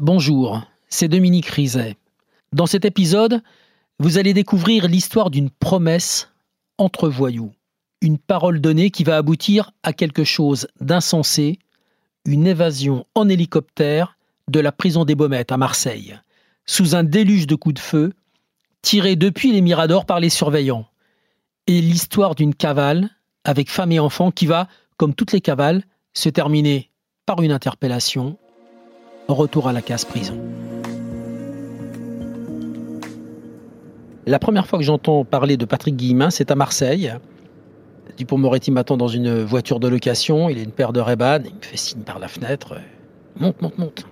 Bonjour, c'est Dominique Rizet. Dans cet épisode, vous allez découvrir l'histoire d'une promesse entre voyous. Une parole donnée qui va aboutir à quelque chose d'insensé, une évasion en hélicoptère de la prison des Baumettes à Marseille, sous un déluge de coups de feu, tiré depuis les miradors par les surveillants. Et l'histoire d'une cavale avec femme et enfants qui va, comme toutes les cavales, se terminer par une interpellation retour à la case prison. La première fois que j'entends parler de Patrick Guillemin, c'est à Marseille. Dupont Moretti m'attend dans une voiture de location, il a une paire de ray il me fait signe par la fenêtre. Monte, monte, monte.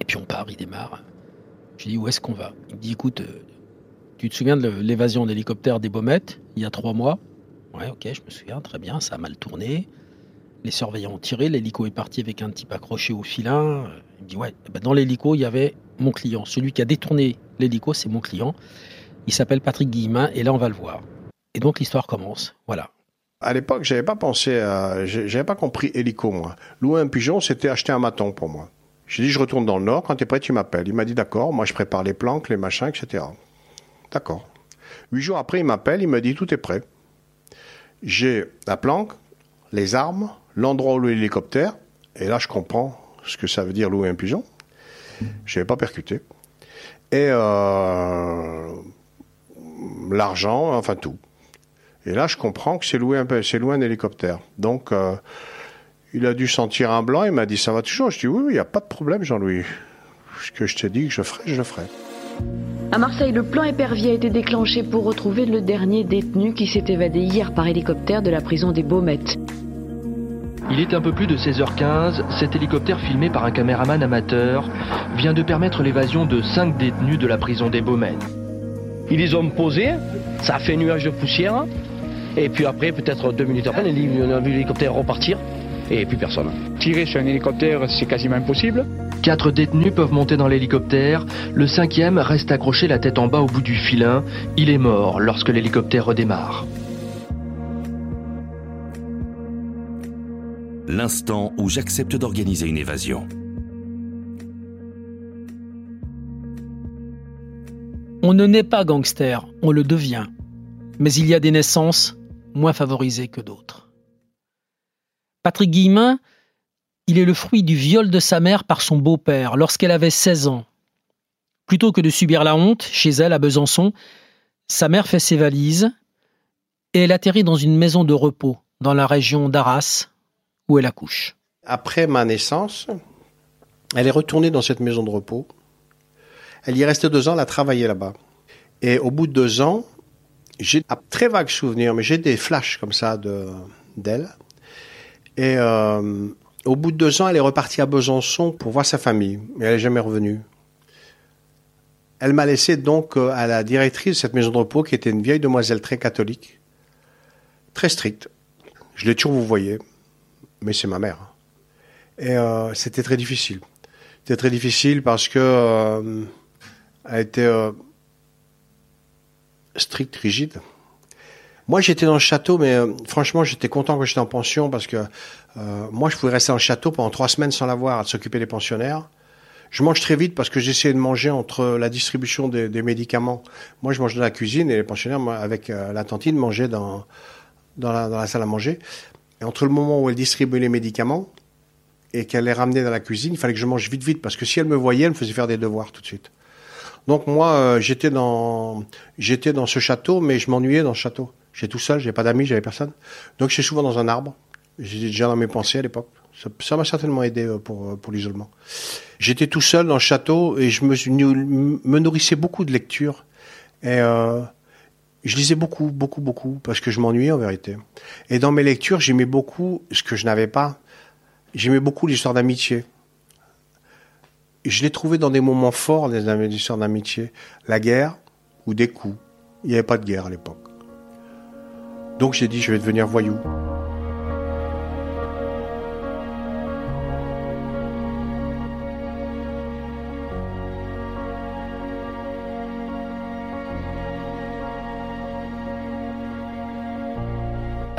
Et puis on part, il démarre. Je dis où est-ce qu'on va? Il me dit écoute, euh, tu te souviens de l'évasion d'hélicoptère des Baumettes il y a trois mois? Ouais, ok, je me souviens, très bien, ça a mal tourné. Les surveillants ont tiré, l'hélico est parti avec un type accroché au filin. Il me dit ouais, ben, dans l'hélico, il y avait mon client. Celui qui a détourné l'hélico, c'est mon client. Il s'appelle Patrick Guillemin et là, on va le voir. Et donc, l'histoire commence. Voilà. À l'époque, j'avais pas pensé, pas compris hélico, moi. Louer un pigeon, c'était acheter un maton pour moi. J'ai dit, je retourne dans le Nord, quand tu es prêt, tu m'appelles. Il m'a dit, d'accord, moi je prépare les planques, les machins, etc. D'accord. Huit jours après, il m'appelle, il me dit, tout est prêt. J'ai la planque, les armes, l'endroit où l'hélicoptère, et là je comprends ce que ça veut dire louer un pigeon. Je n'avais pas percuté. Et euh, l'argent, enfin tout. Et là je comprends que c'est louer un, un hélicoptère. Donc euh, il a dû sentir un blanc, il m'a dit ça va toujours? Je dis oui, il n'y a pas de problème Jean-Louis. Ce que je t'ai dit que je ferai, je le ferai. À Marseille, le plan épervier a été déclenché pour retrouver le dernier détenu qui s'est évadé hier par hélicoptère de la prison des Baumettes. Il est un peu plus de 16h15, cet hélicoptère filmé par un caméraman amateur vient de permettre l'évasion de 5 détenus de la prison des Baumettes. Ils les ont posés, ça a fait nuage de poussière, et puis après, peut-être deux minutes après, on a vu l'hélicoptère repartir, et plus personne. Tirer sur un hélicoptère, c'est quasiment impossible. Quatre détenus peuvent monter dans l'hélicoptère, le cinquième reste accroché la tête en bas au bout du filin, il est mort lorsque l'hélicoptère redémarre. L'instant où j'accepte d'organiser une évasion. On ne naît pas gangster, on le devient. Mais il y a des naissances moins favorisées que d'autres. Patrick Guillemin, il est le fruit du viol de sa mère par son beau-père lorsqu'elle avait 16 ans. Plutôt que de subir la honte chez elle à Besançon, sa mère fait ses valises et elle atterrit dans une maison de repos dans la région d'Arras, où elle accouche. Après ma naissance, elle est retournée dans cette maison de repos. Elle y est restée deux ans, elle a travaillé là-bas. Et au bout de deux ans, j'ai un très vague souvenir, mais j'ai des flashs comme ça de, d'elle. Et euh, au bout de deux ans, elle est repartie à Besançon pour voir sa famille. Mais elle n'est jamais revenue. Elle m'a laissé donc euh, à la directrice de cette maison de repos, qui était une vieille demoiselle très catholique, très stricte. Je l'ai toujours vous voyez mais c'est ma mère. Et euh, c'était très difficile. C'était très difficile parce que euh, était euh, stricte, rigide. Moi, j'étais dans le château, mais franchement, j'étais content que j'étais en pension parce que moi, je pouvais rester dans le château pendant trois semaines sans la voir, à s'occuper des pensionnaires. Je mange très vite parce que j'essayais de manger entre la distribution des, médicaments. Moi, je mangeais dans la cuisine et les pensionnaires, avec la tantine, mangeaient dans, dans la salle à manger. Et entre le moment où elle distribuait les médicaments et qu'elle les ramenait dans la cuisine, il fallait que je mange vite, vite, parce que si elle me voyait, elle me faisait faire des devoirs tout de suite. Donc moi, euh, j'étais dans ce château, mais je m'ennuyais dans ce château. J'étais tout seul, j'avais pas d'amis, j'avais personne. Donc j'étais souvent dans un arbre. J'étais déjà dans mes pensées à l'époque. Ça m'a certainement aidé euh, pour euh, pour l'isolement. J'étais tout seul dans le château et je me, nourrissais beaucoup de lecture. Et je lisais beaucoup, beaucoup, beaucoup, parce que je m'ennuyais en vérité. Et dans mes lectures, j'aimais beaucoup ce que je n'avais pas. J'aimais beaucoup l'histoire d'amitié. Je l'ai trouvé dans des moments forts, des histoires d'amitié. La guerre ou des coups. Il n'y avait pas de guerre à l'époque. Donc j'ai dit, je vais devenir voyou.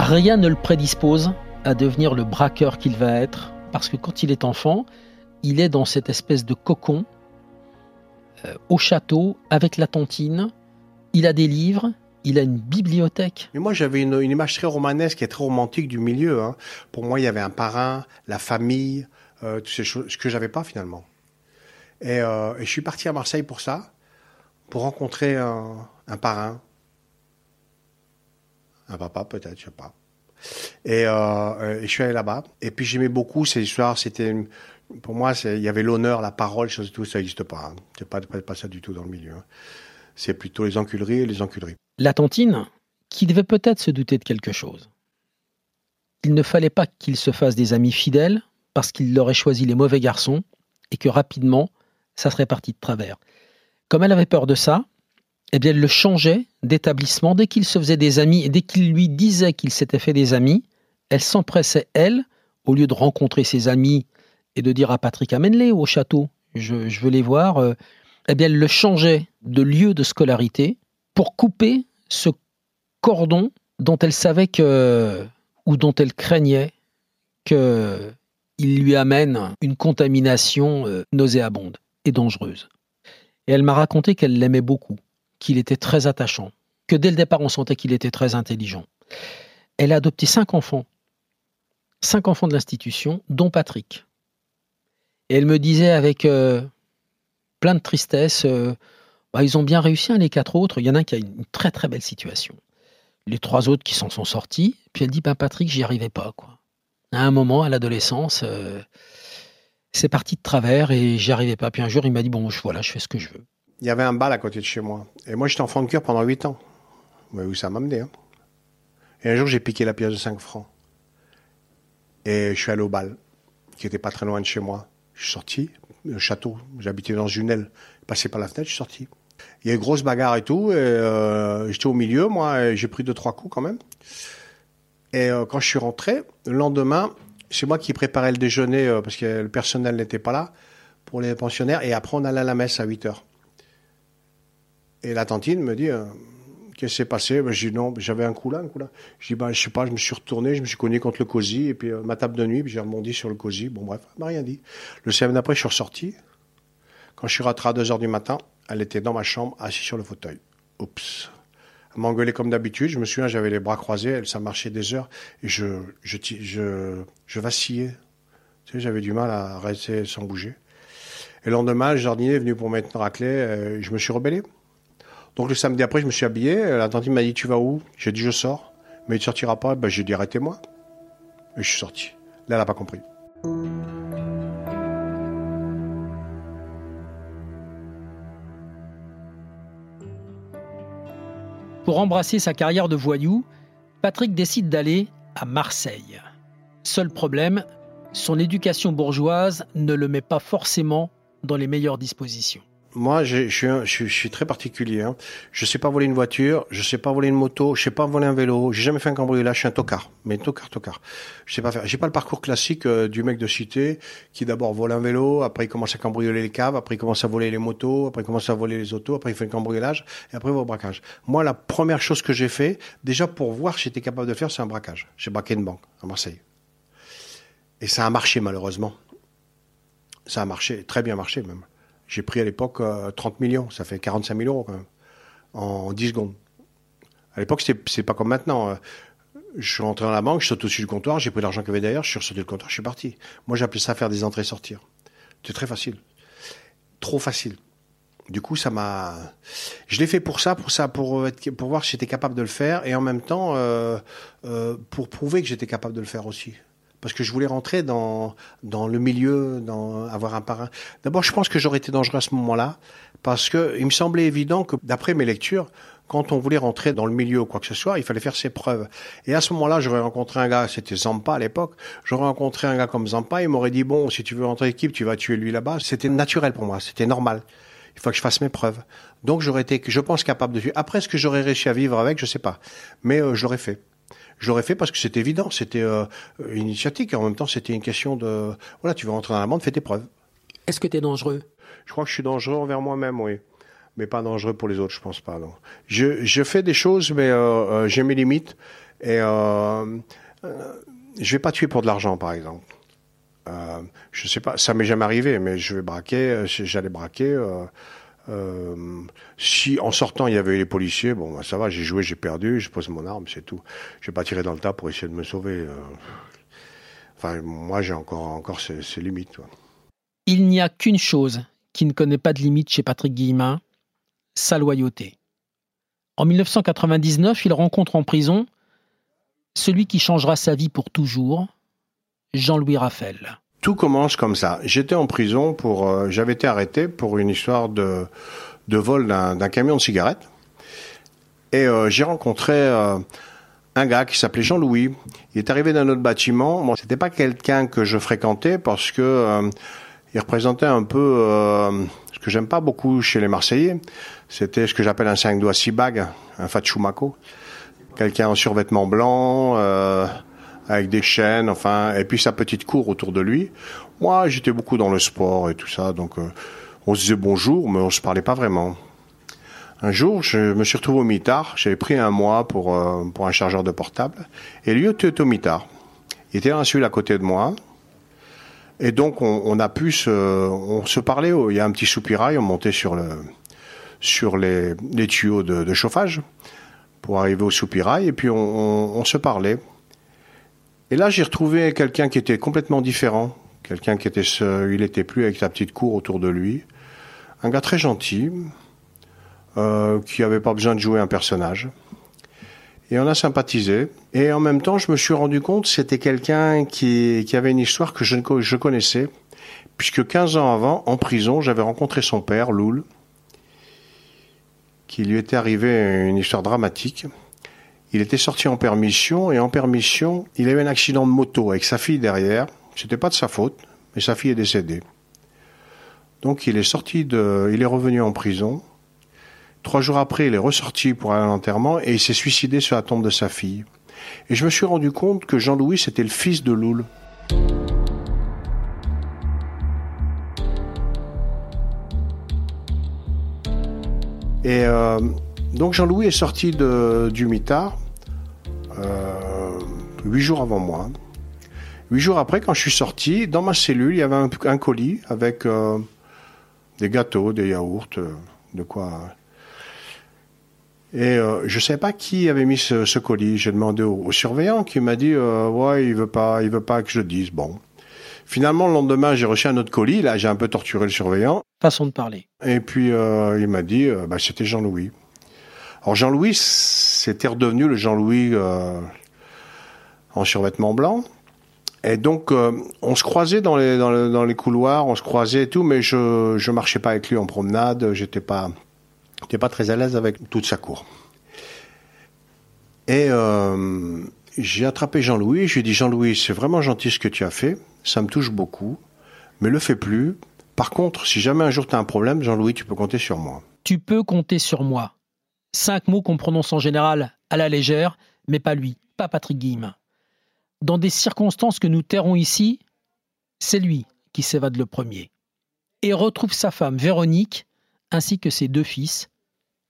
Rien ne le prédispose à devenir le braqueur qu'il va être, parce que quand il est enfant, il est dans cette espèce de cocon euh, au château avec la tontine. Il a des livres, il a une bibliothèque. Mais moi, j'avais une, image très romanesque et très romantique du milieu. hein. Pour moi, il y avait un parrain, la famille, euh, toutes ces choses, ce que j'avais pas finalement. Et, euh, et je suis parti à Marseille pour ça, pour rencontrer un parrain, un papa peut-être, je sais pas. Et, euh, et je suis allé là-bas. Et puis j'aimais beaucoup ces histoires. C'était pour moi, il y avait l'honneur, la parole, chose tout ça n'existe pas. Hein. C'est pas, pas, ça du tout dans le milieu. hein. C'est plutôt les enculeries et les enculeries. La tontine, qui devait peut-être se douter de quelque chose. Il ne fallait pas qu'il se fasse des amis fidèles parce qu'il aurait choisi les mauvais garçons et que rapidement, ça serait parti de travers. Comme elle avait peur de ça, eh bien, elle le changeait d'établissement dès qu'il se faisait des amis et dès qu'il lui disait qu'il s'était fait des amis, elle s'empressait, elle, au lieu de rencontrer ses amis et de dire à Patrick, amène-les au château, je, veux les voir, euh, eh bien, elle le changeait de lieu de scolarité pour couper ce cordon dont elle savait que, ou dont elle craignait que il lui amène une contamination euh, nauséabonde et dangereuse. Et elle m'a raconté qu'elle l'aimait beaucoup, qu'il était très attachant, que dès le départ on sentait qu'il était très intelligent. Elle a adopté cinq enfants, cinq enfants de l'institution, dont Patrick. Et elle me disait avec euh, plein de tristesse, euh, bah, ils ont bien réussi, hein, les quatre autres. Il y en a un qui a une très très belle situation. Les trois autres qui s'en sont sortis. Puis elle dit, ben Patrick, j'y arrivais pas. quoi. À un moment, à l'adolescence, euh, c'est parti de travers et j'y arrivais pas. Puis un jour, il m'a dit, bon, je, voilà, je fais ce que je veux. Il y avait un bal à côté de chez moi. Et moi, j'étais enfant de cœur pendant 8 ans. Vous voyez où ça m'a amené. Hein. Et un jour, j'ai piqué la pièce de 5 francs. Et je suis allé au bal, qui était pas très loin de chez moi. Je suis sorti, le château, j'habitais dans une aile. Passé par la fenêtre, je suis sorti. Il y a eu grosse bagarre et tout. Et, euh, j'étais au milieu, moi, et j'ai pris deux, trois coups quand même. Et euh, quand je suis rentré, le lendemain, c'est moi qui préparais le déjeuner, euh, parce que le personnel n'était pas là, pour les pensionnaires. Et après, on allait à la messe à 8 heures. Et la tantine me dit, euh, qu'est-ce qui s'est passé? Ben, Je dis non, j'avais un coup là, un coup là. Je dis, ben, je sais pas, je me suis retourné, je me suis cogné contre le cosy, et puis euh, ma table de nuit, puis j'ai rebondi sur le cosy. Bon, bref, elle m'a rien dit. Le semaine d'après, je suis ressorti. Quand je suis rentré à 2 heures du matin, elle était dans ma chambre, assise sur le fauteuil. Oups. Engueulé comme d'habitude. Je me souviens, j'avais les bras croisés, ça marchait des heures, et je, je, vacillais. Tu sais, j'avais du mal à rester sans bouger. Et le lendemain, le jardinier est venu pour mettre une raclée, je me suis rebellé. Donc le samedi après, je me suis habillé. La tante m'a dit Tu vas où? J'ai dit Je sors. Mais tu sortiras pas ben, J'ai dit Arrêtez-moi. Et je suis sorti. Là, elle n'a pas compris. Pour embrasser sa carrière de voyou, Patrick décide d'aller à Marseille. Seul problème, son éducation bourgeoise ne le met pas forcément dans les meilleures dispositions. Moi, je je, suis- je suis très particulier. Hein. Je sais pas voler une voiture, je sais pas voler une moto, je sais pas voler un vélo. J'ai jamais fait un cambriolage. Je suis un tocard, mais tocard, tocard. Je sais pas faire. J'ai pas le parcours classique euh, du mec de cité qui d'abord vole un vélo, après il commence à cambrioler les caves, après il commence à voler les motos, après il commence à voler les autos, après il fait le cambriolage et après il va au braquage. Moi, la première chose que j'ai fait, déjà pour voir si j'étais capable de faire, c'est un braquage. J'ai braqué une banque à Marseille. Et ça a marché malheureusement. Ça a marché, très bien marché même. J'ai pris à l'époque euh, 30 millions, ça fait 45 000 euros même, en 10 secondes. À l'époque, c'est pas comme maintenant. euh, Je suis rentré dans la banque, je saute au-dessus du comptoir, j'ai pris l'argent qu'il y avait derrière, je suis ressorti du comptoir, je suis parti. Moi, j'appelais ça faire des entrées-sortir. C'était très facile. Trop facile. Du coup, ça m'a. Je l'ai fait pour ça, pour ça, pour être, pour voir si j'étais capable de le faire, et en même temps euh, euh, pour prouver que j'étais capable de le faire aussi. Parce que je voulais rentrer dans dans le milieu, dans avoir un parrain. D'abord, je pense que j'aurais été dangereux à ce moment-là, parce que il me semblait évident que, d'après mes lectures, quand on voulait rentrer dans le milieu ou quoi que ce soit, il fallait faire ses preuves. Et à ce moment-là, j'aurais rencontré un gars, c'était Zampa à l'époque, j'aurais rencontré un gars comme Zampa, il m'aurait dit, bon, si tu veux rentrer l'équipe, tu vas tuer lui là-bas. C'était naturel pour moi, c'était normal. Il faut que je fasse mes preuves. Donc j'aurais été, je pense, capable de tuer. Après, ce que j'aurais réussi à vivre avec, je sais pas. Mais euh, je l'aurais fait. Je l'aurais fait parce que c'était évident, c'était euh, initiatique, et en même temps, c'était une question de, voilà, tu veux rentrer dans la bande, fais tes preuves. Est-ce que tu es dangereux? Je crois que je suis dangereux envers moi-même, oui. Mais pas dangereux pour les autres, je pense pas, non. Je, je fais des choses, mais euh, euh, j'ai mes limites. Et euh, euh, je vais pas tuer pour de l'argent, par exemple. Euh, je sais pas, ça m'est jamais arrivé, mais je vais braquer, j'allais braquer. Euh, Euh, si en sortant il y avait les policiers, bon bah, ça va, j'ai joué, j'ai perdu, je pose mon arme, c'est tout. Je vais pas tirer dans le tas pour essayer de me sauver. euh. Enfin, moi j'ai encore encore ces, limites. Il n'y a qu'une chose qui ne connaît pas de limite chez Patrick Guillemin, sa loyauté. En 1999, il rencontre en prison celui qui changera sa vie pour toujours, Jean-Louis Raphaël. Tout commence comme ça. J'étais en prison pour, euh, j'avais été arrêté pour une histoire de de vol d'un camion de cigarettes. Et euh, j'ai rencontré euh, un gars qui s'appelait Jean-Louis. Il est arrivé d'un autre bâtiment. Bon, c'était pas quelqu'un que je fréquentais parce que euh, il représentait un peu euh, ce que j'aime pas beaucoup chez les Marseillais. C'était ce que j'appelle un cinq doigts six bagues, un fachumaco. Quelqu'un en survêtement blanc, euh, avec des chaînes, enfin, et puis sa petite cour autour de lui. Moi, j'étais beaucoup dans le sport et tout ça, donc euh, on se disait bonjour, mais on se parlait pas vraiment. Un jour, je me suis retrouvé au mitard. J'avais pris un mois pour, euh, pour un chargeur de portable. Et lui était au mitard. Il était cellule à côté de moi. Et donc, on, a pu se, on se parlait. oh, Il y a un petit soupirail. On montait sur, le, sur les, tuyaux de, chauffage pour arriver au soupirail. Et puis, on se parlait. Et là, j'ai retrouvé quelqu'un qui était complètement différent. Quelqu'un qui était, il était plus avec sa petite cour autour de lui. Un gars très gentil, euh, qui avait pas besoin de jouer un personnage. Et on a sympathisé. Et en même temps, je me suis rendu compte c'était quelqu'un qui, qui avait une histoire que je, je connaissais. Puisque 15 ans avant, en prison, j'avais rencontré son père, Loul, qui lui était arrivé une histoire dramatique. Il était sorti en permission, et en permission, il a eu un accident de moto avec sa fille derrière. C'était pas de sa faute, mais sa fille est décédée. Donc il est sorti de, il est revenu en prison. Trois jours après, il est ressorti pour aller à l'enterrement et il s'est suicidé sur la tombe de sa fille. Et je me suis rendu compte que Jean-Louis, c'était le fils de Loul. Et euh, donc Jean-Louis est sorti de, du mitard euh, huit jours avant moi. Huit jours après, quand je suis sorti, dans ma cellule, il y avait un, un colis avec euh, des gâteaux, des yaourts, euh, de quoi. Et euh, je savais pas qui avait mis ce, ce colis. J'ai demandé au, au surveillant qui m'a dit euh, ouais, il veut pas, il veut pas que je le dise. Bon. Finalement, le lendemain, j'ai reçu un autre colis. Là, j'ai un peu torturé le surveillant. Façon de parler. Et puis, euh, il m'a dit, bah, c'était Jean-Louis. Alors, Jean-Louis, c'était redevenu le Jean-Louis euh, en survêtement blanc. Et donc, euh, on se croisait dans les, dans, le- dans les couloirs, on se croisait et tout, mais je je marchais pas avec lui en promenade. J'étais pas, j'étais pas très à l'aise avec toute sa cour. Et euh, j'ai attrapé Jean-Louis. Je lui ai dit, Jean-Louis, c'est vraiment gentil ce que tu as fait. Ça me touche beaucoup, mais le fais plus. Par contre, si jamais un jour tu as un problème, Jean-Louis, tu peux compter sur moi. Tu peux compter sur moi. Cinq mots qu'on prononce en général à la légère, mais pas lui, pas Patrick Guillemin. Dans des circonstances que nous tairons ici, c'est lui qui s'évade le premier et retrouve sa femme Véronique ainsi que ses deux fils,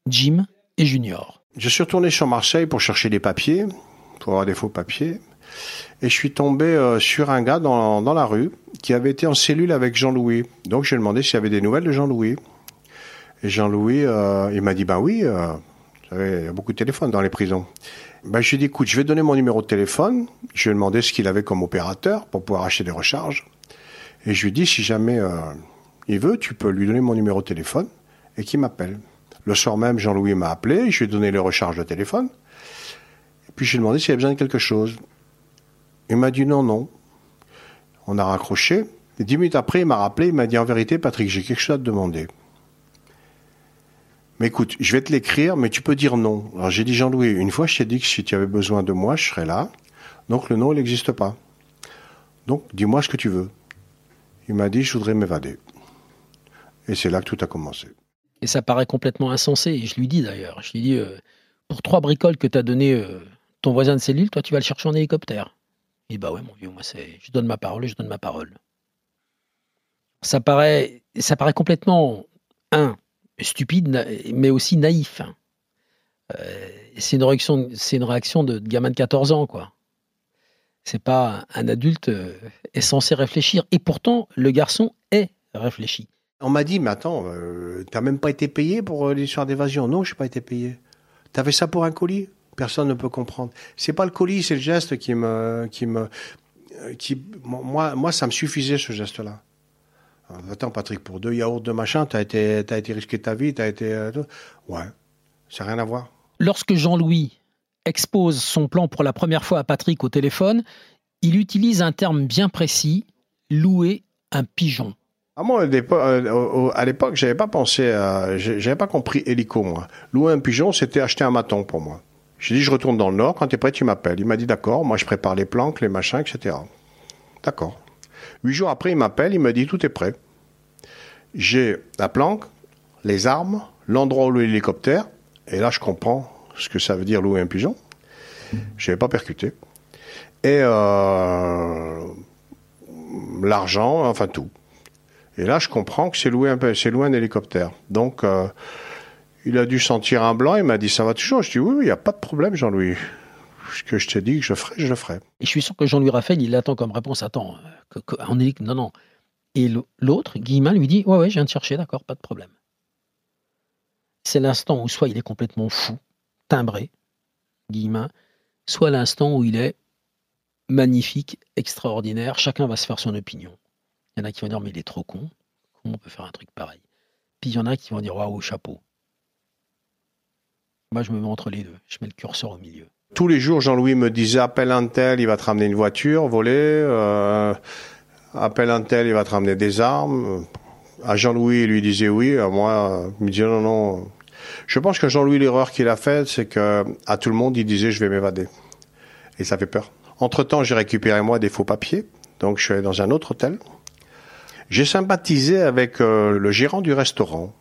Jim et Junior. Je suis retourné sur Marseille pour chercher des papiers, pour avoir des faux papiers, et je suis tombé euh, sur un gars dans, la rue qui avait été en cellule avec Jean-Louis. Donc j'ai demandé s'il y avait des nouvelles de Jean-Louis. Et Jean-Louis, euh, il m'a dit, ben oui, euh, vous savez, il y a beaucoup de téléphones dans les prisons. Ben, je lui ai dit, écoute, je vais donner mon numéro de téléphone. Je lui ai demandé ce qu'il avait comme opérateur pour pouvoir acheter des recharges. Et je lui ai dit, si jamais euh, il veut, tu peux lui donner mon numéro de téléphone et qu'il m'appelle. Le soir même, Jean-Louis m'a appelé, je lui ai donné les recharges de téléphone. Et puis je lui ai demandé s'il avait besoin de quelque chose. Il m'a dit non, non. On a raccroché. Et dix minutes après, il m'a rappelé, il m'a dit en vérité, Patrick, j'ai quelque chose à te demander. Mais écoute, je vais te l'écrire, mais tu peux dire non. Alors j'ai dit Jean-Louis, une fois je t'ai dit que si tu avais besoin de moi, je serais là. Donc le non, il n'existe pas. Donc dis-moi ce que tu veux. Il m'a dit, je voudrais m'évader. Et c'est là que tout a commencé. Et ça paraît complètement insensé. Et je lui dis d'ailleurs, je lui dis, euh, pour trois bricoles que t'as donné euh, ton voisin de cellule, toi tu vas le chercher en hélicoptère. Il dit, bah ouais mon vieux, moi c'est, je donne ma parole et je donne ma parole. Ça paraît, ça paraît complètement, un, stupide, mais aussi naïf. hein. Euh, c'est une réaction, c'est une réaction de, gamin de 14 ans, quoi. C'est pas un adulte euh, est censé réfléchir. Et pourtant, le garçon est réfléchi. On m'a dit, mais attends, euh, t'as même pas été payé pour l'histoire d'évasion? Non, j'ai pas été payé. T'avais ça pour un colis? Personne ne peut comprendre. C'est pas le colis, c'est le geste qui me, qui me, qui, moi, moi, ça me suffisait ce geste-là. Attends, Patrick, pour deux yaourts de machin, t'as été, t'as été risqué ta vie, t'as été, euh, ouais, ça n'a rien à voir. Lorsque Jean-Louis expose son plan pour la première fois à Patrick au téléphone, il utilise un terme bien précis, louer un pigeon. Ah, moi, euh, à l'époque, j'avais pas pensé, à, j'avais pas compris hélico, moi. Louer un pigeon, c'était acheter un maton pour moi. J'ai dit, je retourne dans le Nord, quand tu es prêt, tu m'appelles. Il m'a dit, d'accord, moi je prépare les planques, les machins, etc. D'accord. Huit jours après, il m'appelle, il me dit, tout est prêt. J'ai la planque, les armes, l'endroit où l'hélicoptère, et là je comprends ce que ça veut dire louer un pigeon. Je n'avais pas percuté. Et euh, l'argent, enfin tout. Et là, je comprends que c'est louer un, un hélicoptère. Donc, euh, il a dû sentir un blanc. Il m'a dit, ça va toujours? Je dis, oui, il n'y a pas de problème, Jean-Louis. Ce que je t'ai dit que je ferai, je le ferai. Et je suis sûr que Jean-Louis Raphaël, il attend comme réponse, attends, que, que, on non, non. Et l'autre, Guillemin, lui dit, ouais, ouais, je viens de chercher, d'accord, pas de problème. C'est l'instant où soit il est complètement fou, timbré, Guillemin, soit l'instant où il est magnifique, extraordinaire. Chacun va se faire son opinion. Il y en a qui vont dire, mais il est trop con. Comment on peut faire un truc pareil? Puis il y en a qui vont dire, waouh, chapeau. Moi, je me mets entre les deux. Je mets le curseur au milieu. Tous les jours, Jean-Louis me disait, appelle un tel, il va te ramener une voiture volée. Euh, appelle un tel, il va te ramener des armes. À Jean-Louis, il lui disait oui. À moi, il me disait non, non. Je pense que Jean-Louis, l'erreur qu'il a faite, c'est que à tout le monde, il disait je vais m'évader. Et ça fait peur. Entre-temps, j'ai récupéré moi des faux papiers. Donc, je suis allé dans un autre hôtel. J'ai sympathisé avec euh, le gérant du restaurant.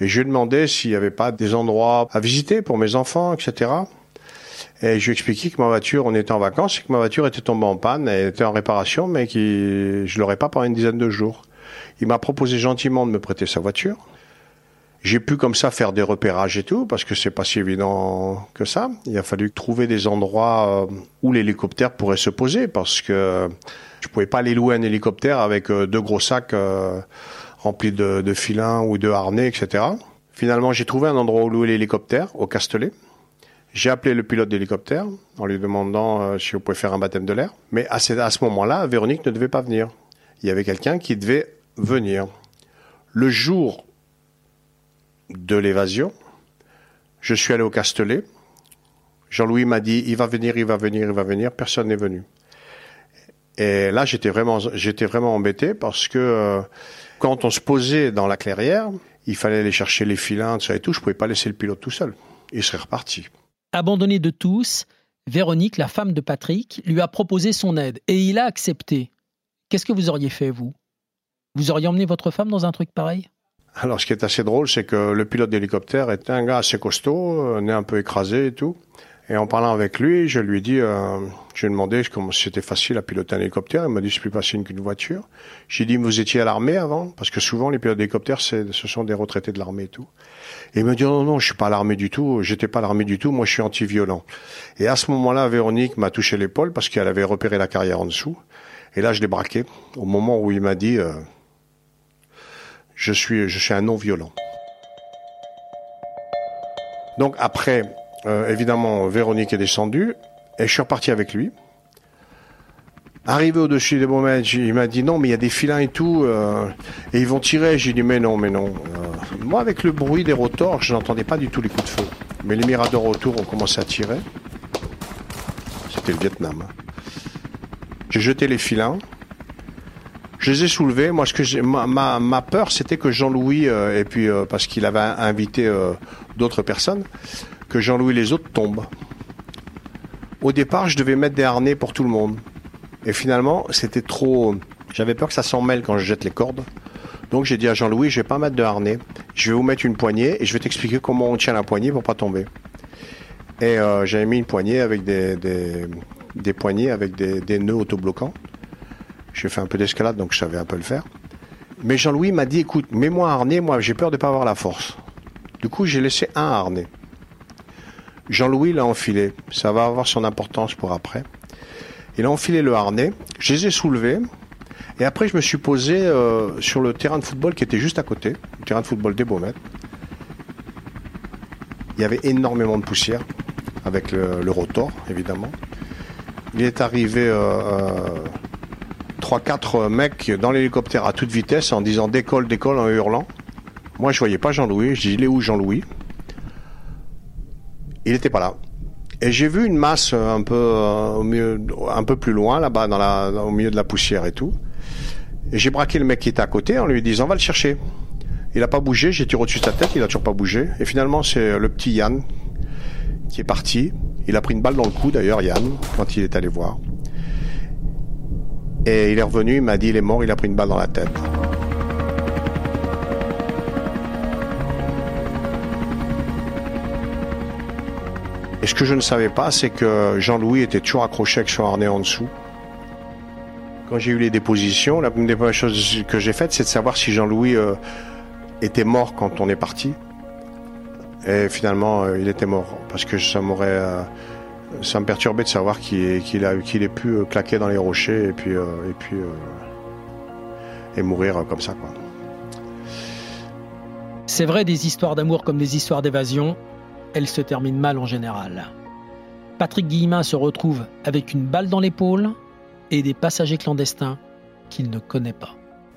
Et je lui ai demandé s'il n'y avait pas des endroits à visiter pour mes enfants, etc. Et je lui ai expliqué que ma voiture, on était en vacances, et que ma voiture était tombée en panne, elle était en réparation, mais que je l'aurais pas pendant une dizaine de jours. Il m'a proposé gentiment de me prêter sa voiture. J'ai pu comme ça faire des repérages et tout, parce que c'est pas si évident que ça. Il a fallu trouver des endroits euh, où l'hélicoptère pourrait se poser, parce que je pouvais pas aller louer un hélicoptère avec euh, deux gros sacs euh, remplis de, de filins ou de harnais, etc. Finalement, j'ai trouvé un endroit où louer l'hélicoptère, au Castellet. J'ai appelé le pilote d'hélicoptère en lui demandant euh, si on pouvait faire un baptême de l'air. Mais à ce, à ce moment-là, Véronique ne devait pas venir. Il y avait quelqu'un qui devait venir. Le jour de l'évasion, je suis allé au Castellet. Jean-Louis m'a dit, il va venir, il va venir, il va venir. Personne n'est venu. Et là, j'étais vraiment, j'étais vraiment embêté parce que euh, quand on se posait dans la clairière, il fallait aller chercher les filins, tout ça et tout. Je pouvais pas laisser le pilote tout seul. Il serait reparti. Abandonné de tous, Véronique, la femme de Patrick, lui a proposé son aide et il a accepté. Qu'est-ce que vous auriez fait, vous? Vous auriez emmené votre femme dans un truc pareil? Alors, ce qui est assez drôle, c'est que le pilote d'hélicoptère était un gars assez costaud, né un peu écrasé et tout. Et en parlant avec lui, je lui ai dit, euh, je lui ai demandé comment c'était facile à piloter un hélicoptère. Il m'a dit c'est plus facile qu'une voiture. J'ai dit vous étiez à l'armée avant? Parce que souvent les pilotes d'hélicoptères ce sont des retraités de l'armée et tout. Et il me dit non non je suis pas à l'armée du tout. J'étais pas à l'armée du tout. Moi je suis anti-violent. Et à ce moment-là Véronique m'a touché l'épaule parce qu'elle avait repéré la carrière en dessous. Et là je l'ai braqué au moment où il m'a dit euh, je suis je suis un non violent. Donc après euh, évidemment, Véronique est descendue et je suis reparti avec lui. Arrivé au-dessus des baumettes, il m'a dit non, mais il y a des filins et tout, euh, et ils vont tirer. J'ai dit mais non, mais non. Euh, moi, avec le bruit des rotors, je n'entendais pas du tout les coups de feu. Mais les miradors autour ont commencé à tirer. C'était le Vietnam. J'ai jeté les filins. Je les ai soulevés. Moi, ce que ma, ma, ma, peur, c'était que Jean-Louis, et puis parce qu'il avait invité d'autres personnes, que Jean-Louis les autres tombent. Au départ, je devais mettre des harnais pour tout le monde. Et finalement, c'était trop. J'avais peur que ça s'en mêle quand je jette les cordes. Donc j'ai dit à Jean-Louis, je vais pas mettre de harnais. Je vais vous mettre une poignée et je vais t'expliquer comment on tient la poignée pour pas tomber. Et euh, j'avais mis une poignée avec des, des, poignées avec des, des nœuds autobloquants. J'ai fait un peu d'escalade, donc je savais un peu le faire. Mais Jean-Louis m'a dit, écoute, mets-moi un harnais, moi j'ai peur de pas avoir la force. Du coup, j'ai laissé un harnais. Jean-Louis l'a enfilé. Ça va avoir son importance pour après. Il a enfilé le harnais. Je les ai soulevés. Et après, je me suis posé euh, sur le terrain de football qui était juste à côté, le terrain de football des Baumettes. Il y avait énormément de poussière, avec le, rotor, évidemment. Il est arrivé euh, euh, 3-4 mecs dans l'hélicoptère à toute vitesse en disant décolle, décolle, en hurlant. Moi, je voyais pas Jean-Louis. Je dis, il est où Jean-Louis? Il n'était pas là. Et j'ai vu une masse un peu, euh, milieu, un peu plus loin, là-bas, dans la, au milieu de la poussière et tout. Et j'ai braqué le mec qui était à côté en lui disant, va le chercher. Il n'a pas bougé, j'ai tiré au-dessus de sa tête, il a toujours pas bougé. Et finalement, c'est le petit Yann qui est parti. Il a pris une balle dans le cou, d'ailleurs, Yann, quand il est allé voir. Et il est revenu, il m'a dit, il est mort, il a pris une balle dans la tête. Que je ne savais pas, c'est que Jean-Louis était toujours accroché avec son harnais en dessous. Quand j'ai eu les dépositions, la des premières choses que j'ai faites, c'est de savoir si Jean-Louis euh, était mort quand on est parti. Et finalement, euh, il était mort. Parce que ça m'aurait. euh, me perturbait de savoir qu'il ait pu euh, claquer dans les rochers et puis. mourir comme ça. C'est vrai, des histoires d'amour comme des histoires d'évasion, elles se terminent mal en général. Patrick Guillemin se retrouve avec une balle dans l'épaule et des passagers clandestins qu'il ne connaît pas.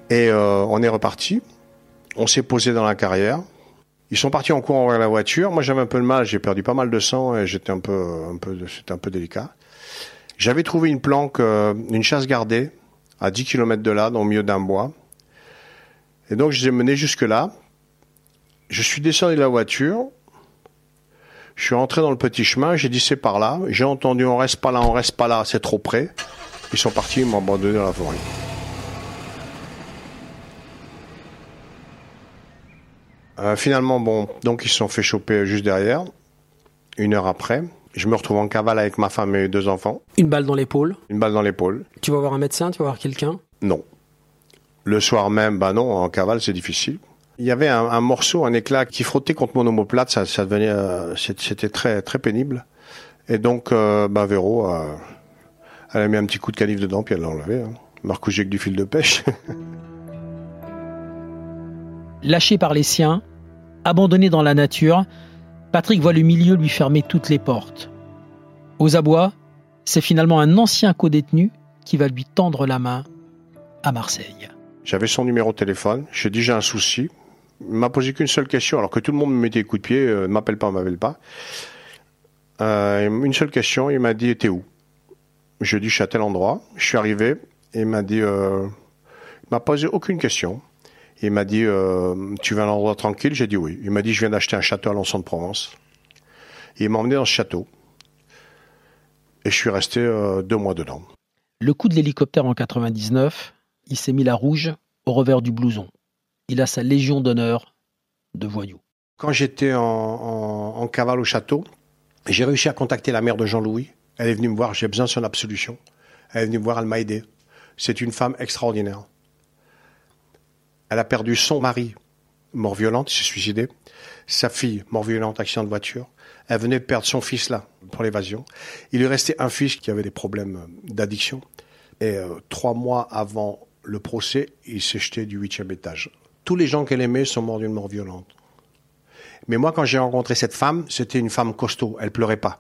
Et euh, on est reparti. On s'est posé dans la carrière. Ils sont partis en courant vers la voiture. Moi, j'avais un peu de mal. J'ai perdu pas mal de sang et j'étais un peu, un peu, c'était un peu délicat. J'avais trouvé une planque, euh, une chasse gardée à 10 km de là, dans le milieu d'un bois. Et donc, je les ai menés jusque là. Je suis descendu de la voiture. Je suis rentré dans le petit chemin. J'ai dit c'est par là. J'ai entendu on reste pas là, on reste pas là, c'est trop près. Ils sont partis, ils m'ont abandonné dans la forêt. Euh, finalement, bon, donc ils se sont fait choper juste derrière. Une heure après, je me retrouve en cavale avec ma femme et deux enfants. Une balle dans l'épaule. Une balle dans l'épaule. Tu vas voir un médecin, tu vas voir quelqu'un? Non. Le soir même, bah non, en cavale, c'est difficile. Il y avait un, un morceau, un éclat qui frottait contre mon omoplate, ça, ça devenait, euh, c'était très, très pénible. Et donc, euh, bah, Véro, euh, elle a mis un petit coup de canif dedans, puis elle l'a enlevé. Hein. avec du fil de pêche. Lâché par les siens, abandonné dans la nature, Patrick voit le milieu lui fermer toutes les portes. Aux abois, c'est finalement un ancien co-détenu qui va lui tendre la main à Marseille. J'avais son numéro de téléphone. J'ai dit j'ai un souci. Il m'a posé qu'une seule question, alors que tout le monde me mettait des coups de pied. Euh, ne m'appelle pas, m'appelle pas. Euh, une seule question. Il m'a dit t'es où? Je lui ai dit je suis à tel endroit. Je suis arrivé. Et il m'a dit euh, il m'a posé aucune question. Il m'a dit euh, tu veux un endroit tranquille? J'ai dit oui. Il m'a dit je viens d'acheter un château à Lançon de Provence. Il m'a emmené dans ce château. Et je suis resté euh, deux mois dedans. Le coup de l'hélicoptère en 99, il s'est mis la rouge au revers du blouson. Il a sa légion d'honneur de voyou. Quand j'étais en, cavale au château, j'ai réussi à contacter la mère de Jean-Louis. Elle est venue me voir, j'ai besoin de son absolution. Elle est venue me voir, elle m'a aidé. C'est une femme extraordinaire. Elle a perdu son mari, mort violente, il s'est suicidé. Sa fille, mort violente, accident de voiture. Elle venait perdre son fils là, pour l'évasion. Il lui restait un fils qui avait des problèmes d'addiction. Et euh, trois mois avant le procès, il s'est jeté du huitième étage. Tous les gens qu'elle aimait sont morts d'une mort violente. Mais moi, quand j'ai rencontré cette femme, c'était une femme costaud. Elle pleurait pas.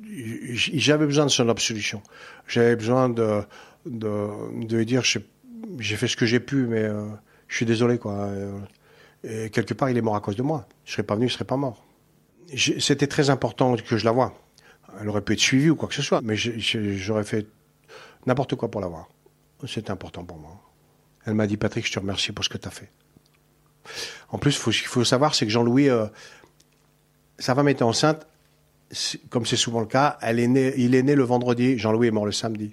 J'avais besoin de son absolution. J'avais besoin de, lui dire j'ai fait ce que j'ai pu, mais euh, je suis désolé. Euh, Et quelque part, il est mort à cause de moi. Je serais pas venu, je serais pas mort. C'était très important que je la voie. Elle aurait pu être suivie ou quoi que ce soit, mais j'aurais fait n'importe quoi pour la voir. C'était important pour moi. Elle m'a dit Patrick, je te remercie pour ce que tu as fait. En plus, ce qu'il faut savoir, c'est que Jean-Louis, euh, sa femme était enceinte, comme c'est souvent le cas, il est né le vendredi, Jean-Louis est mort le samedi.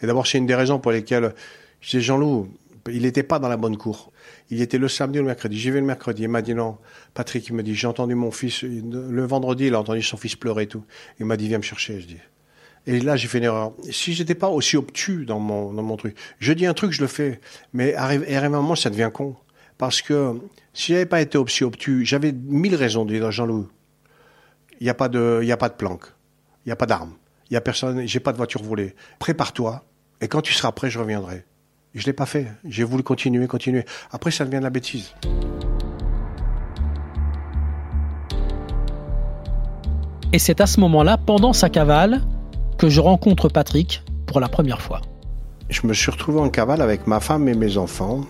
Et d'abord, c'est une des raisons pour lesquelles je dis Jean-Loup, il n'était pas dans la bonne cour. Il était le samedi ou le mercredi. J'y vais le mercredi. Il m'a dit non. Patrick, il me dit, j'ai entendu mon fils, le vendredi, il a entendu son fils pleurer et tout. Il m'a dit, viens me chercher, je dis. Et là, j'ai fait une erreur. Si j'étais pas aussi obtus dans mon, dans mon truc, je dis un truc, je le fais. Mais arrive, à un moment, ça devient con. Parce que si j'avais pas été aussi obtus, j'avais mille raisons de dire Jean-Louis, il n'y a pas de, il a pas de planque. Il n'y a pas d'armes. Il y a personne, j'ai pas de voiture volée. Prépare-toi. Et quand tu seras prêt, je reviendrai. Je l'ai pas fait. J'ai voulu continuer, continuer. Après, ça devient de la bêtise. Et c'est à ce moment-là, pendant sa cavale, que je rencontre Patrick pour la première fois. Je me suis retrouvé en cavale avec ma femme et mes enfants.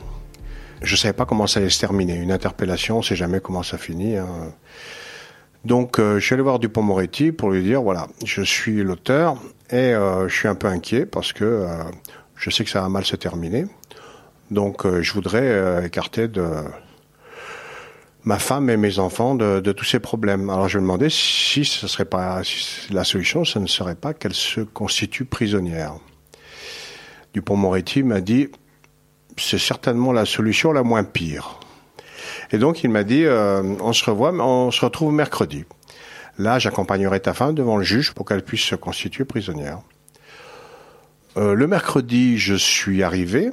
Je savais pas comment ça allait se terminer. Une interpellation, on sait jamais comment ça finit. hein. Donc, euh, je suis allé voir Dupont-Moretti pour lui dire, voilà, je suis l'auteur et euh, je suis un peu inquiet parce que euh, je sais que ça va mal se terminer. Donc, je voudrais écarter de ma femme et mes enfants de, tous ces problèmes. Alors, je me demandais si ce serait pas, la solution, ce ne serait pas qu'elle se constitue prisonnière. Dupont-Moretti m'a dit, c'est certainement la solution la moins pire. Et donc il m'a dit, euh, on se revoit, on se retrouve mercredi. Là, j'accompagnerai ta femme devant le juge pour qu'elle puisse se constituer prisonnière. Euh, le mercredi, je suis arrivé.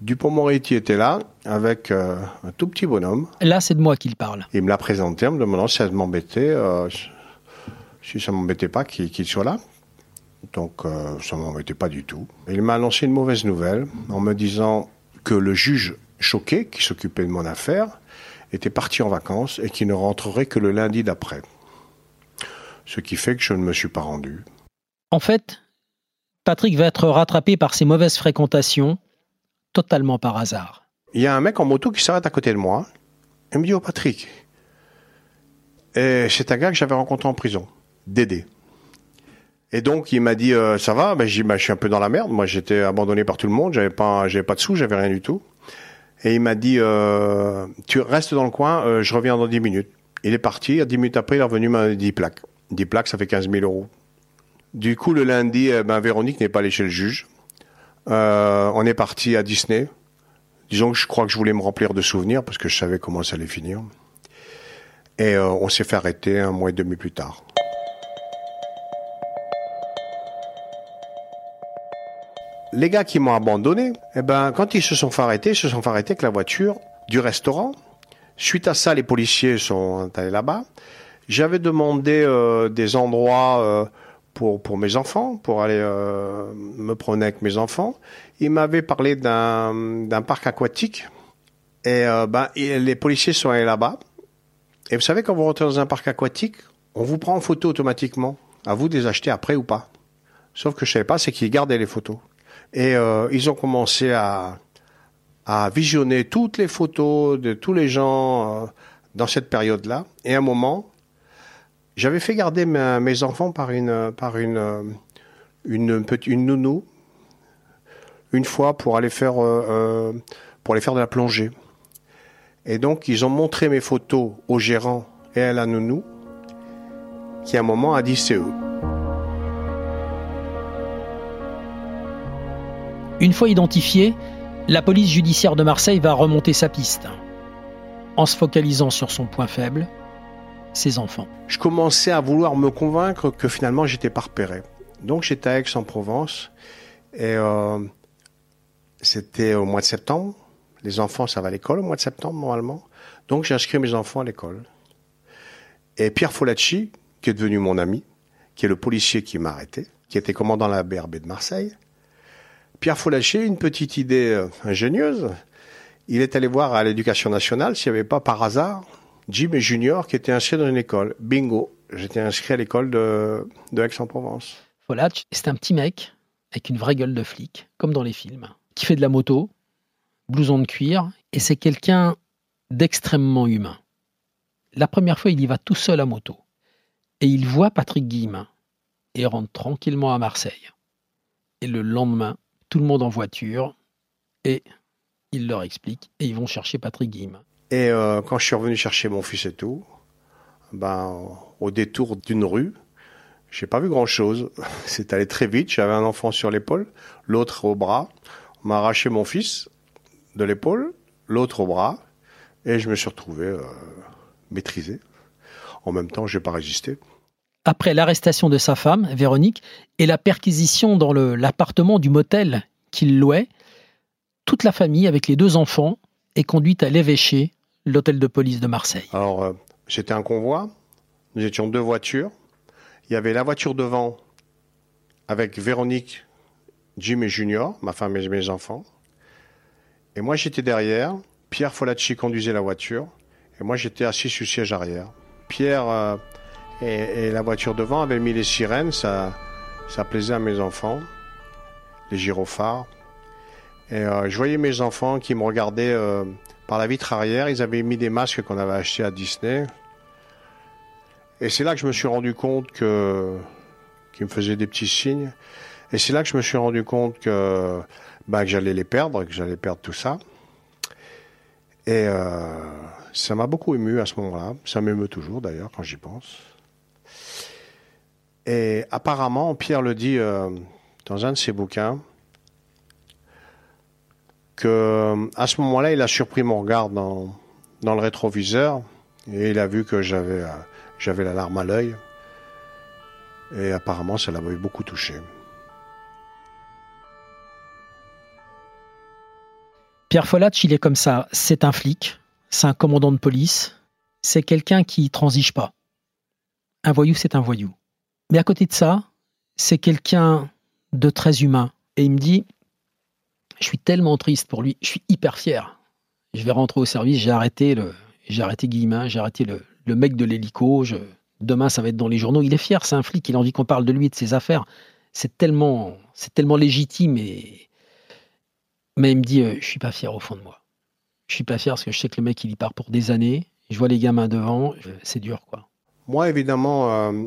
Dupont-Moretti était là avec euh, un tout petit bonhomme. Là, c'est de moi qu'il parle. Il me l'a présenté en me demandant si ça m'embêtait, euh, si ça m'embêtait pas qu'il qu'il soit là. Donc euh, ça m'embêtait pas du tout. Il m'a annoncé une mauvaise nouvelle en me disant que le juge choqué, qui s'occupait de mon affaire, était parti en vacances et qu'il ne rentrerait que le lundi d'après. Ce qui fait que je ne me suis pas rendu. En fait, Patrick va être rattrapé par ses mauvaises fréquentations, totalement par hasard. Il y a un mec en moto qui s'arrête à côté de moi. Il me dit, oh Patrick. C'est un gars que j'avais rencontré en prison, Dédé. Et donc il m'a dit, euh, ça va? Ben, j'ai Ben, Je suis un peu dans la merde. Moi j'étais abandonné par tout le monde, j'avais pas, j'avais pas de sous, j'avais rien du tout. Et il m'a dit, euh, tu restes dans le coin, euh, je reviens dans 10 minutes. Il est parti, 10 minutes après il est revenu, m'a 10 plaques. 10 plaques, ça fait 15 000 euros. Du coup, le lundi, euh, ben, Véronique n'est pas allée chez le juge. Euh, on est parti à Disney. Disons que je crois que je voulais me remplir de souvenirs parce que je savais comment ça allait finir. Et euh, on s'est fait arrêter un mois et demi plus tard. Les gars qui m'ont abandonné, eh ben, quand ils se sont fait arrêter, ils se sont fait arrêter avec la voiture du restaurant. Suite à ça, les policiers sont allés là-bas. J'avais demandé euh, des endroits pour, mes enfants, pour aller euh, me promener avec mes enfants. Ils m'avaient parlé d'un parc aquatique. Et, euh, ben, les policiers sont allés là-bas. Et vous savez, quand vous rentrez dans un parc aquatique, on vous prend en photo automatiquement. À vous de les acheter après ou pas. Sauf que je savais pas, c'est qu'ils gardaient les photos. Et euh, ils ont commencé à, à visionner toutes les photos de tous les gens euh, dans cette période-là. Et à un moment, j'avais fait garder mes enfants par une, par une, euh, une, petite, une nounou, une fois pour aller faire, euh, euh, pour aller faire de la plongée. Et donc, ils ont montré mes photos au gérant et à la nounou, qui à un moment a dit c'est eux. Une fois identifié, la police judiciaire de Marseille va remonter sa piste, en se focalisant sur son point faible, ses enfants. je commençais à vouloir me convaincre que finalement j'étais pas repéré. Donc j'étais à Aix-en-Provence et euh, c'était au mois de septembre. Les enfants, ça va à l'école au mois de septembre normalement. Donc j'ai inscrit mes enfants à l'école. Et Pierre Folacci, qui est devenu mon ami, qui est le policier qui m'a arrêté, qui était commandant de la BRB de Marseille, Pierre Folacci, une petite idée euh, ingénieuse, il est allé voir à l'éducation nationale s'il n'y avait pas par hasard Jim Junior qui étaient inscrits dans une école. Bingo, j'étais inscrit à l'école de, de Aix-en-Provence. Voilà, c'est un petit mec avec une vraie gueule de flic, comme dans les films, qui fait de la moto, blouson de cuir, et c'est quelqu'un d'extrêmement humain. La première fois, il y va tout seul à moto, et il voit Patrick Guillemin, et rentre tranquillement à Marseille. Et le lendemain, tout le monde en voiture, et il leur explique, et ils vont chercher Patrick Guillemin. Et euh, quand je suis revenu chercher mon fils et tout, ben, au détour d'une rue, j'ai pas vu grand chose. C'est allé très vite. J'avais un enfant sur l'épaule, l'autre au bras. On m'a arraché mon fils de l'épaule, l'autre au bras, et je me suis retrouvé euh, maîtrisé. En même temps, j'ai pas résisté. Après l'arrestation de sa femme, Véronique, et la perquisition dans l'appartement du motel qu'il louait, toute la famille, avec les deux enfants, est conduite à l'évêché, l'hôtel de police de Marseille. Alors, euh, j'étais un convoi. Nous étions deux voitures. Il y avait la voiture devant avec Véronique Jim Junior, ma femme et mes enfants. Et moi, j'étais derrière. Pierre Folacci conduisait la voiture. Et moi, j'étais assis sur le siège arrière. Pierre euh, et, la voiture devant avaient mis les sirènes. Ça, ça plaisait à mes enfants. Les gyrophares. Et euh, je voyais mes enfants qui me regardaient euh, par la vitre arrière. Ils avaient mis des masques qu'on avait achetés à Disney. Et c'est là que je me suis rendu compte que qu'ils me faisaient des petits signes. Et c'est là que je me suis rendu compte que, bah, que j'allais les perdre, que j'allais perdre tout ça. Et euh, ça m'a beaucoup ému à ce moment-là. Ça m'émeut toujours d'ailleurs quand j'y pense. Et apparemment, Pierre le dit euh, dans un de ses bouquins, que à ce moment-là, il a surpris mon regard dans, dans le rétroviseur et il a vu que j'avais euh, j'avais la larme à l'œil. Et apparemment, ça l'avait beaucoup touché. Pierre Follatch, il est comme ça. C'est un flic, c'est un commandant de police, c'est quelqu'un qui transige pas. Un voyou, c'est un voyou. Mais à côté de ça, c'est quelqu'un de très humain. Et il me dit, je suis tellement triste pour lui, je suis hyper fier. Je vais rentrer au service, j'ai arrêté le, j'ai arrêté Guillemin, j'ai arrêté le, le, mec de l'hélico. demain, ça va être dans les journaux. Il est fier, c'est un flic, il a envie qu'on parle de lui et de ses affaires. C'est tellement, c'est tellement légitime et, mais il me dit, euh, je suis pas fier au fond de moi. Je suis pas fier parce que je sais que le mec, il y part pour des années. Je vois les gamins devant, c'est dur, quoi. Moi, évidemment, euh,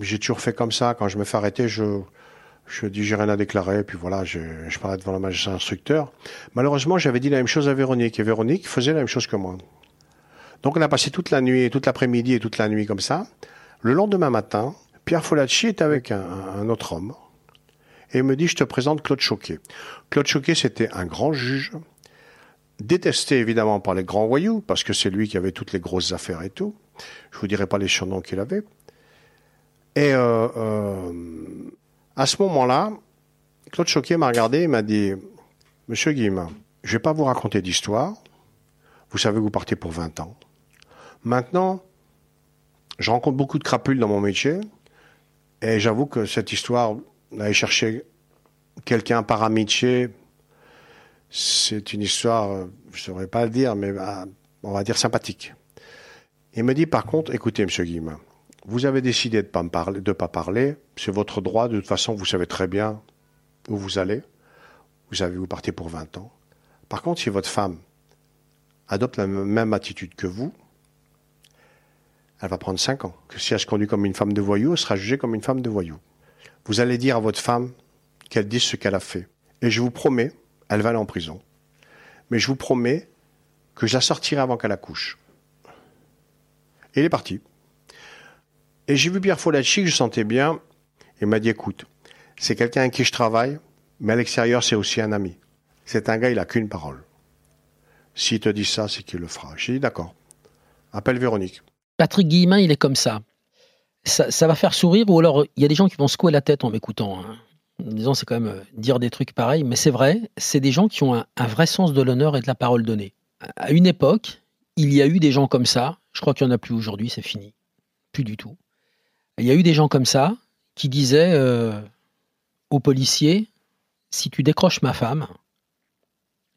j'ai toujours fait comme ça. Quand je me fais arrêter, je, je dis j'ai rien à déclarer, puis voilà, je, je parlais devant le magistrat instructeur. Malheureusement, j'avais dit la même chose à Véronique, et Véronique faisait la même chose que moi. Donc on a passé toute la nuit, toute l'après-midi et toute la nuit comme ça. Le lendemain matin, Pierre Folacci est avec un, un autre homme et il me dit, je te présente Claude Choquet. Claude Choquet, c'était un grand juge, détesté évidemment par les grands voyous, parce que c'est lui qui avait toutes les grosses affaires et tout. Je vous dirai pas les surnoms qu'il avait. Et euh, euh, à ce moment-là, Claude Choquet m'a regardé et m'a dit, Monsieur Guillemin, je vais pas vous raconter d'histoire. Vous savez que vous partez pour 20 ans. Maintenant, je rencontre beaucoup de crapules dans mon métier. Et j'avoue que cette histoire aller chercher quelqu'un par amitié, c'est une histoire, je ne saurais pas le dire, mais bah, on va dire sympathique. Il me dit par contre, écoutez, Monsieur Guillemin, vous avez décidé de ne pas, de pas parler, c'est votre droit, de toute façon, vous savez très bien où vous allez, vous savez, vous partez pour 20 ans. Par contre, si votre femme adopte la même attitude que vous, elle va prendre 5 ans. Que si elle se conduit comme une femme de voyou, elle sera jugée comme une femme de voyou. Vous allez dire à votre femme qu'elle dise ce qu'elle a fait. Et je vous promets, elle va aller en prison. Mais je vous promets que je la sortirai avant qu'elle accouche. Et il est parti. Et j'ai vu Pierre Folacci je sentais bien. Il m'a dit, écoute, c'est quelqu'un avec qui je travaille, mais à l'extérieur, c'est aussi un ami. C'est un gars, il a qu'une parole. S'il te dit ça, c'est qu'il le fera. J'ai dit, d'accord. Appelle Véronique. Patrick Guillemin, il est comme ça ça, va faire sourire ou alors il y a des gens qui vont secouer la tête en m'écoutant. Hein. En disant c'est quand même euh, dire des trucs pareils, mais c'est vrai, c'est des gens qui ont un, vrai sens de l'honneur et de la parole donnée. À une époque, il y a eu des gens comme ça, je crois qu'il n'y en a plus aujourd'hui, c'est fini. Plus du tout. Il y a eu des gens comme ça qui disaient euh, aux policiers, si tu décroches ma femme,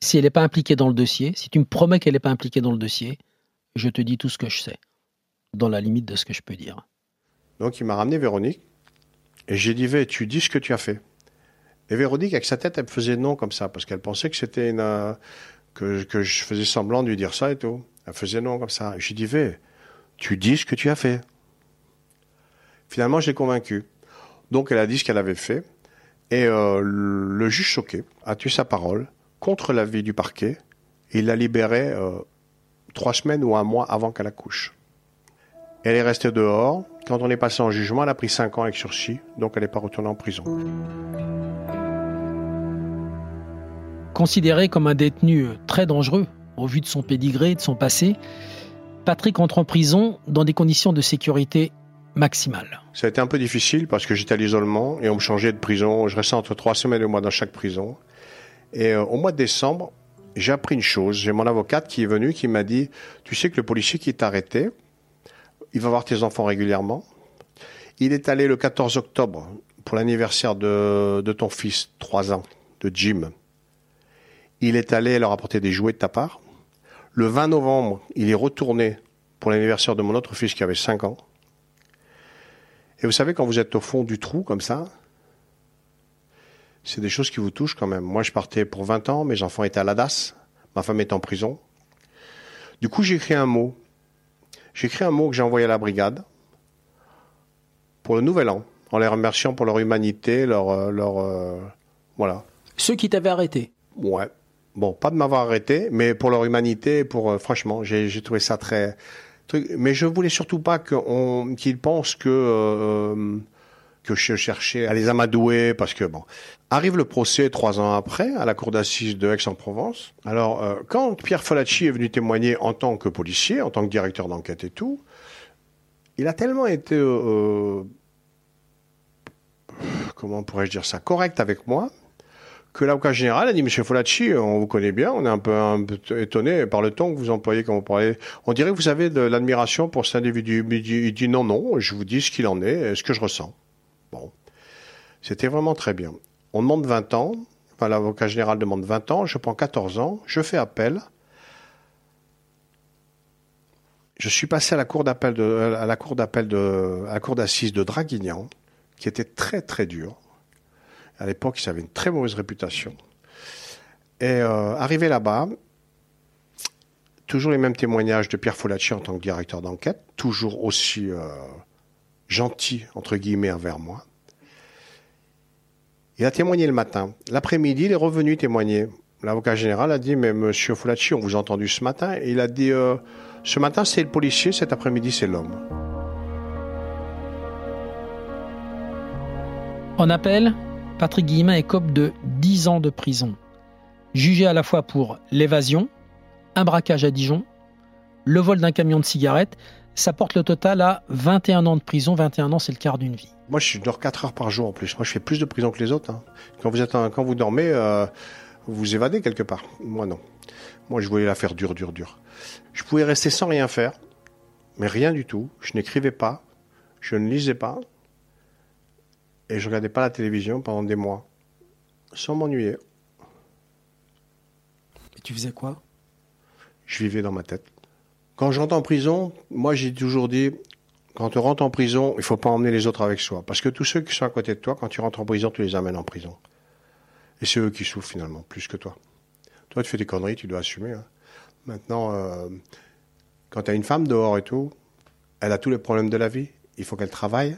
si elle n'est pas impliquée dans le dossier, si tu me promets qu'elle n'est pas impliquée dans le dossier, je te dis tout ce que je sais, dans la limite de ce que je peux dire. Donc il m'a ramené Véronique. Et j'ai dit, Vé, tu dis ce que tu as fait. Et Véronique, avec sa tête, elle me faisait non comme ça, parce qu'elle pensait que c'était euh, que, que, je faisais semblant de lui dire ça et tout. Elle faisait non comme ça. Et j'ai dit, Vé, tu dis ce que tu as fait. Finalement, je l'ai convaincue. Donc elle a dit ce qu'elle avait fait. Et euh, le juge choqué a tué sa parole contre l'avis du parquet. Et il l'a libérée euh, trois semaines ou un mois avant qu'elle accouche. Elle est restée dehors. Quand on est passé en jugement, elle a pris 5 ans avec sursis, donc elle n'est pas retournée en prison. Considéré comme un détenu très dangereux, au vu de son pédigré de son passé, Patrick entre en prison dans des conditions de sécurité maximales. Ça a été un peu difficile parce que j'étais à l'isolement et on me changeait de prison. Je restais entre trois semaines et un mois dans chaque prison. Et euh, au mois de décembre, j'ai appris une chose. J'ai mon avocate qui est venu qui m'a dit, tu sais que le policier qui t'a arrêté, il va voir tes enfants régulièrement. Il est allé le 14 octobre pour l'anniversaire de, de ton fils, 3 ans, de Jim. Il est allé leur apporter des jouets de ta part. Le 20 novembre, il est retourné pour l'anniversaire de mon autre fils qui avait 5 ans. Et vous savez, quand vous êtes au fond du trou comme ça, c'est des choses qui vous touchent quand même. Moi, je partais pour 20 ans, mes enfants étaient à la DAS, ma femme est en prison. Du coup, j'ai écrit un mot. J'ai écrit un mot que j'ai envoyé à la brigade pour le nouvel an, en les remerciant pour leur humanité, leur... euh, leur euh, voilà. Ceux qui t'avaient arrêté. Ouais. Bon, pas de m'avoir arrêté, mais pour leur humanité, pour euh, franchement, j'ai trouvé ça très Mais je voulais surtout pas qu'on- qu'ils pensent que euh, que je cherchais à les amadouer, parce que bon, arrive le procès trois ans après à la cour d'assises de Aix-en-Provence. Alors, euh, quand Pierre Folacci est venu témoigner en tant que policier, en tant que directeur d'enquête et tout, il a tellement été euh, comment pourrais-je dire ça correct avec moi que l'avocat général a dit Monsieur Folacci, on vous connaît bien, on est un peu, un peu étonné par le ton que vous employez quand vous parlez. On dirait que vous avez de l'admiration pour cet individu. Il dit, il dit non, non, je vous dis ce qu'il en est, ce que je ressens. Bon, c'était vraiment très bien. On demande 20 ans, enfin l'avocat général demande 20 ans, je prends 14 ans, je fais appel. Je suis passé à la cour d'appel de, à la cour à la cour d'assises de Draguignan, qui était très très dur. À l'époque, il avait une très mauvaise réputation. Et euh, arrivé là-bas, toujours les mêmes témoignages de Pierre Folacci en tant que directeur d'enquête, toujours aussi euh, gentil, entre guillemets, envers moi. Il a témoigné le matin. L'après-midi, il est revenu témoigner. L'avocat général a dit, mais monsieur Folacci, on vous a entendu ce matin. Et il a dit, euh, ce matin, c'est le policier, cet après-midi, c'est l'homme. En appel, Patrick Guillemin écope de 10 ans de prison. Jugé à la fois pour l'évasion, un braquage à Dijon, le vol d'un camion de cigarettes, ça porte le total à 21 ans de prison. 21 ans, c'est le quart d'une vie. Moi, je dors 4 heures par jour en plus. Moi, je fais plus de prison que les autres. hein. Quand vous êtes, quand vous dormez, euh, vous vous évadez quelque part. Moi, non. Moi, je voulais la faire dure, dure, dure. Je pouvais rester sans rien faire, mais rien du tout. Je n'écrivais pas, je ne lisais pas, et je regardais pas la télévision pendant des mois, sans m'ennuyer. Et tu faisais quoi? Je vivais dans ma tête. Quand je rentre en prison, moi, j'ai toujours dit, quand tu rentres en prison, il faut pas emmener les autres avec soi. Parce que tous ceux qui sont à côté de toi, quand tu rentres en prison, tu les amènes en prison. Et c'est eux qui souffrent finalement, plus que toi. Toi, tu fais des conneries, tu dois assumer. hein. Maintenant, euh, quand tu as une femme dehors et tout, elle a tous les problèmes de la vie. Il faut qu'elle travaille.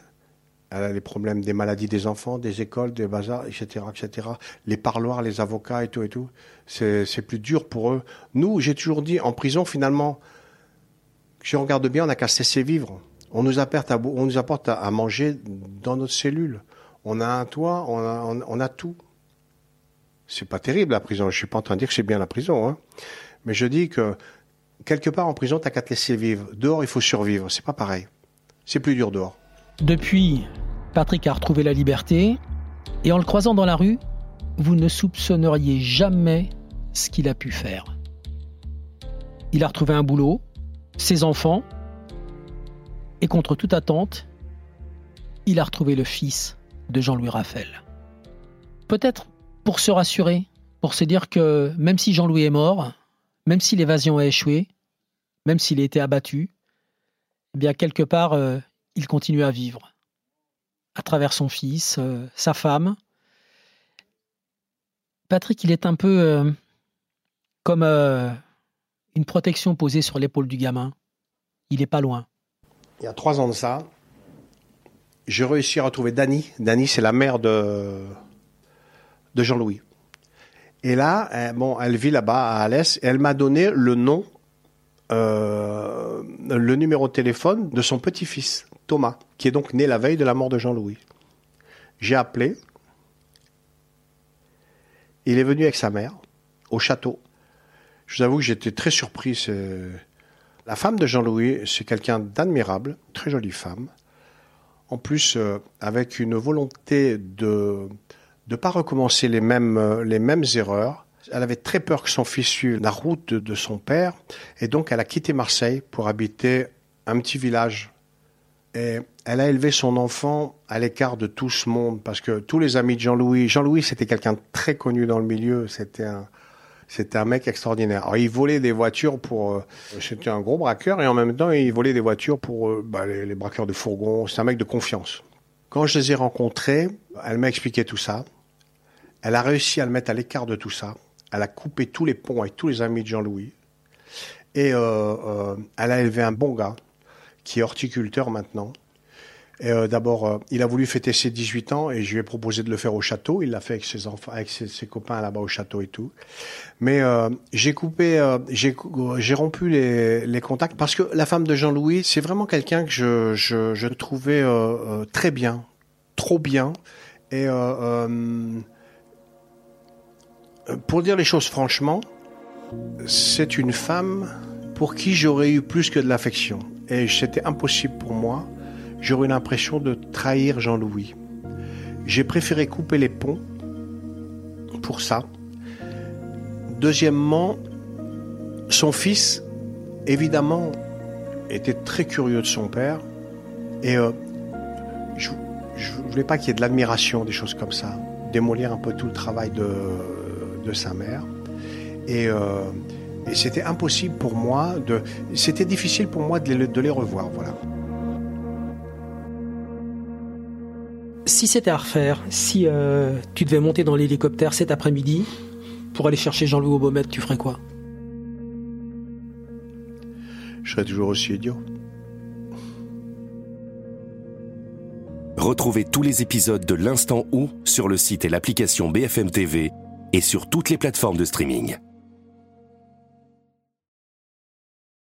Elle a les problèmes des maladies des enfants, des écoles, des bazars, etc., etc. Les parloirs, les avocats et tout et tout. C'est plus dur pour eux. Nous, j'ai toujours dit, en prison, finalement, si on regarde bien, on n'a qu'à cesser vivre. On nous apporte, à, on nous apporte à manger dans notre cellule. On a un toit, on a, on, on a tout. C'est pas terrible la prison. Je suis pas en train de dire que c'est bien la prison, hein. mais je dis que quelque part en prison, t'as qu'à te laisser vivre. Dehors, il faut survivre. C'est pas pareil. C'est plus dur dehors. Depuis, Patrick a retrouvé la liberté et en le croisant dans la rue, vous ne soupçonneriez jamais ce qu'il a pu faire. Il a retrouvé un boulot, ses enfants et contre toute attente, il a retrouvé le fils de Jean-Louis Raphaël. Peut-être pour se rassurer, pour se dire que même si Jean-Louis est mort, même si l'évasion a échoué, même s'il a été abattu, eh bien quelque part, euh, il continue à vivre à travers son fils, euh, sa femme. Patrick, il est un peu euh, comme euh, une protection posée sur l'épaule du gamin. Il n'est pas loin. Il y a trois ans de ça, j'ai réussi à retrouver Dany. Dany, c'est la mère de, Jean-Louis. Et là, euh, bon, elle vit là-bas à Alès et elle m'a donné le nom, le numéro de téléphone de son petit-fils, Thomas, qui est donc né la veille de la mort de Jean-Louis. J'ai appelé. Il est venu avec sa mère au château. Je vous avoue que j'étais très surpris. La femme de Jean-Louis, c'est quelqu'un d'admirable, très jolie femme. En plus, euh, avec une volonté de ne pas recommencer les mêmes, euh, les mêmes erreurs. Elle avait très peur que son fils suive la route de son père, et donc elle a quitté Marseille pour habiter un petit village Et elle a élevé son enfant à l'écart de tout ce monde parce que tous les amis de Jean-Louis, Jean-Louis c'était quelqu'un très connu dans le milieu, c'était un, c'était un mec extraordinaire. Alors, il volait des voitures pour. Euh, c'était un gros braqueur et en même temps, il volait des voitures pour euh, bah, les, les, braqueurs de fourgons. C'est un mec de confiance. Quand je les ai rencontrés, elle m'a expliqué tout ça. Elle a réussi à le mettre à l'écart de tout ça. Elle a coupé tous les ponts avec tous les amis de Jean-Louis. Et euh, elle a élevé un bon gars qui est horticulteur maintenant euh, D'abord, euh, il a voulu fêter ses 18 ans et je lui ai proposé de le faire au château. Il l'a fait avec ses enfants, avec ses, copains là-bas au château et tout. Mais euh, j'ai coupé, euh, j'ai, rompu les, contacts parce que la femme de Jean-Louis, c'est vraiment quelqu'un que je, trouvais très bien, trop bien. Et pour dire les choses franchement, c'est une femme pour qui j'aurais eu plus que de l'affection. Et c'était impossible pour moi j'aurais l'impression de trahir Jean-Louis. J'ai préféré couper les ponts pour ça. Deuxièmement, son fils, évidemment, était très curieux de son père. Et euh, je ne voulais pas qu'il y ait de l'admiration, des choses comme ça. Démolir un peu tout le travail de, de sa mère. Et, euh, et c'était impossible pour moi de. C'était difficile pour moi de les, de les revoir, voilà. Si c'était à refaire, si euh, tu devais monter dans l'hélicoptère cet après-midi pour aller chercher Jean-Louis Aubomette, tu ferais quoi? Je serais toujours aussi idiot. Retrouvez tous les épisodes de l'Instant où sur le site et l'application BFM TV et sur toutes les plateformes de streaming.